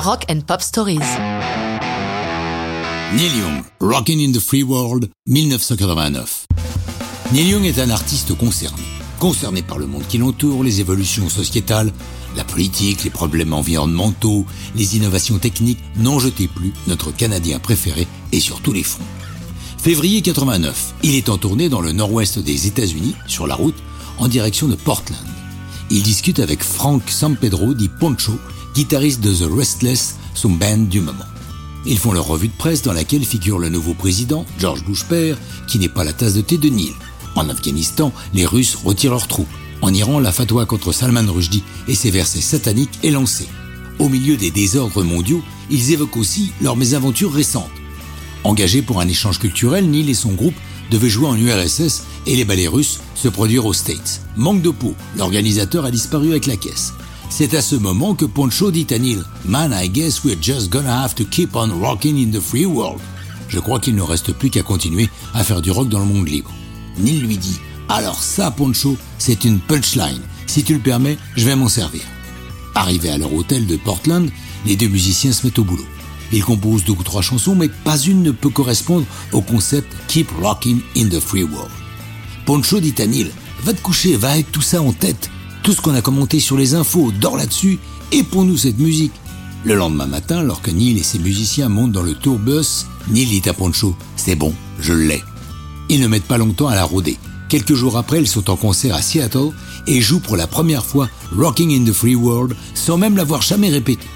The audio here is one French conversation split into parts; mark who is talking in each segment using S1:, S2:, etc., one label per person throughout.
S1: Rock and Pop Stories.
S2: Neil Young, Rockin' in the Free World, 1989. Neil Young est un artiste concerné. Concerné par le monde qui l'entoure, les évolutions sociétales, la politique, les problèmes environnementaux, les innovations techniques, n'en jetez plus notre Canadien préféré et sur tous les fronts. Février 89, il est en tournée dans le nord-ouest des États-Unis, sur la route, en direction de Portland. Il discute avec Frank Sampedro dit Poncho, guitariste de The Restless, son band du moment. Ils font leur revue de presse dans laquelle figure le nouveau président, George Bush père, qui n'est pas la tasse de thé de Neil. En Afghanistan, les Russes retirent leurs troupes. En Iran, la fatwa contre Salman Rushdie et ses versets sataniques est lancée. Au milieu des désordres mondiaux, ils évoquent aussi leurs mésaventures récentes. Engagés pour un échange culturel, Neil et son groupe devaient jouer en URSS et les ballets russes se produire aux States. Manque de peau, l'organisateur a disparu avec la caisse. C'est à ce moment que Poncho dit à Neil Man, I guess we're just gonna have to keep on rocking in the free world. Je crois qu'il ne reste plus qu'à continuer à faire du rock dans le monde libre. Neil lui dit Alors ça, Poncho, c'est une punchline. Si tu le permets, je vais m'en servir. Arrivé à leur hôtel de Portland, les deux musiciens se mettent au boulot. Ils composent deux ou trois chansons, mais pas une ne peut correspondre au concept Keep Rocking in the Free World. Poncho dit à Neil Va te coucher, va avec tout ça en tête. Tout ce qu'on a commenté sur les infos, dors là-dessus, et pour nous cette musique. Le lendemain matin, alors que Neil et ses musiciens montent dans le tourbus, Neil dit à Poncho C'est bon, je l'ai. Ils ne mettent pas longtemps à la rôder. Quelques jours après, ils sont en concert à Seattle et jouent pour la première fois Rocking in the Free World sans même l'avoir jamais répété.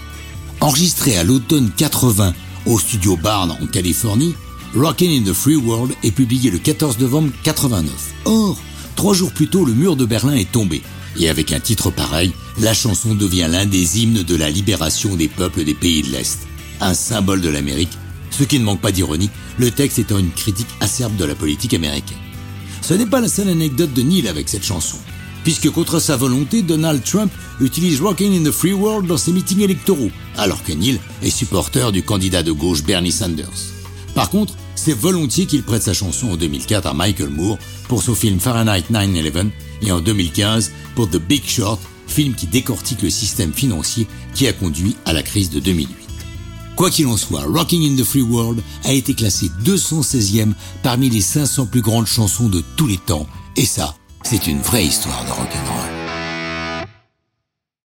S2: Enregistré à l'automne 80 au studio Barn en Californie, Rockin' in the Free World est publié le 14 novembre 89. Or, trois jours plus tôt, le mur de Berlin est tombé. Et avec un titre pareil, la chanson devient l'un des hymnes de la libération des peuples des pays de l'Est. Un symbole de l'Amérique, ce qui ne manque pas d'ironie, le texte étant une critique acerbe de la politique américaine. Ce n'est pas la seule anecdote de Neil avec cette chanson, puisque contre sa volonté, Donald Trump utilise Rockin' in the Free World dans ses meetings électoraux, alors que Neil est supporter du candidat de gauche Bernie Sanders. Par contre, c'est volontiers qu'il prête sa chanson en 2004 à Michael Moore pour son film Fahrenheit 9-11 et en 2015 pour The Big Short, film qui décortique le système financier qui a conduit à la crise de 2008. Quoi qu'il en soit, Rocking in the Free World a été classé 216e parmi les 500 plus grandes chansons de tous les temps, et ça, c'est une vraie histoire de rock'n'roll.